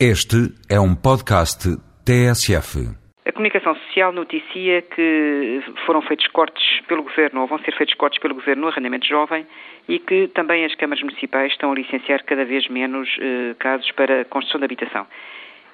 Este é um podcast TSF. A comunicação social noticia que foram feitos cortes pelo Governo, ou vão ser feitos cortes pelo Governo no arrendamento jovem e que também as câmaras municipais estão a licenciar cada vez menos eh, casos para construção de habitação.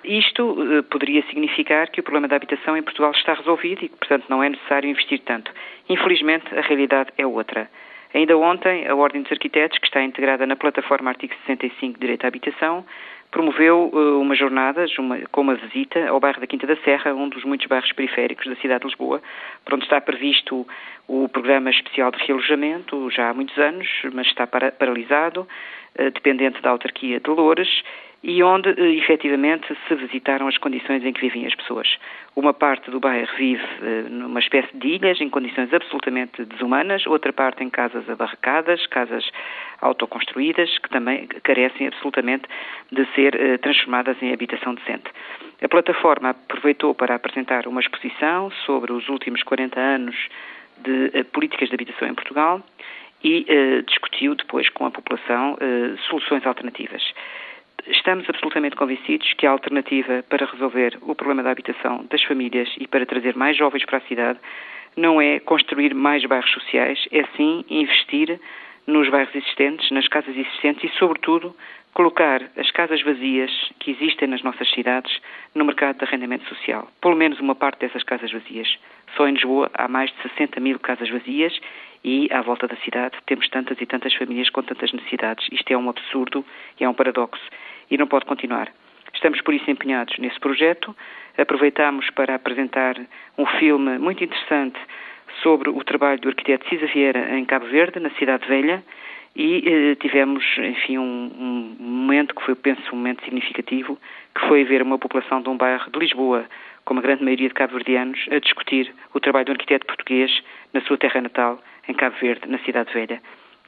Isto eh, poderia significar que o problema da habitação em Portugal está resolvido e que, portanto, não é necessário investir tanto. Infelizmente, a realidade é outra. Ainda ontem, a Ordem dos Arquitetos, que está integrada na plataforma Artigo 65 de Direito à Habitação, promoveu uh, uma jornada uma, com uma visita ao bairro da Quinta da Serra, um dos muitos bairros periféricos da cidade de Lisboa, por onde está previsto o programa especial de realojamento já há muitos anos, mas está para, paralisado, dependente da autarquia de Loures, e onde eh, efetivamente se visitaram as condições em que vivem as pessoas. Uma parte do bairro vive eh, numa espécie de ilhas, em condições absolutamente desumanas, outra parte em casas abarracadas, casas autoconstruídas, que também carecem absolutamente de ser eh, transformadas em habitação decente. A plataforma aproveitou para apresentar uma exposição sobre os últimos 40 anos de políticas de habitação em Portugal e discutiu depois com a população soluções alternativas. Estamos absolutamente convencidos que a alternativa para resolver o problema da habitação das famílias e para trazer mais jovens para a cidade não é construir mais bairros sociais, é sim investir nos bairros existentes, nas casas existentes e, sobretudo, colocar as casas vazias que existem nas nossas cidades no mercado de arrendamento social. Pelo menos uma parte dessas casas vazias. Só em Lisboa há mais de 60 mil casas vazias e, à volta da cidade, temos tantas e tantas famílias com tantas necessidades. Isto é um absurdo e é um paradoxo e não pode continuar. Estamos por isso empenhados nesse projeto. Aproveitamos para apresentar um filme muito interessante sobre o trabalho do arquiteto Cisa Vieira em Cabo Verde, na Cidade Velha, e eh, tivemos, enfim, um, um, momento que foi, penso, um momento significativo, que foi ver uma população de um bairro de Lisboa, com uma grande maioria de cabo-verdianos, a discutir o trabalho do arquiteto português na sua terra natal, em Cabo Verde, na Cidade Velha.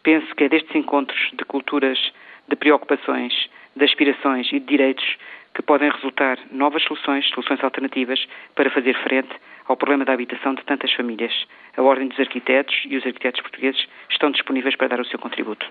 Penso que é destes encontros de culturas, de preocupações, de aspirações e de direitos que podem resultar novas soluções, soluções alternativas para fazer frente ao problema da habitação de tantas famílias. A Ordem dos Arquitetos e os arquitetos portugueses estão disponíveis para dar o seu contributo.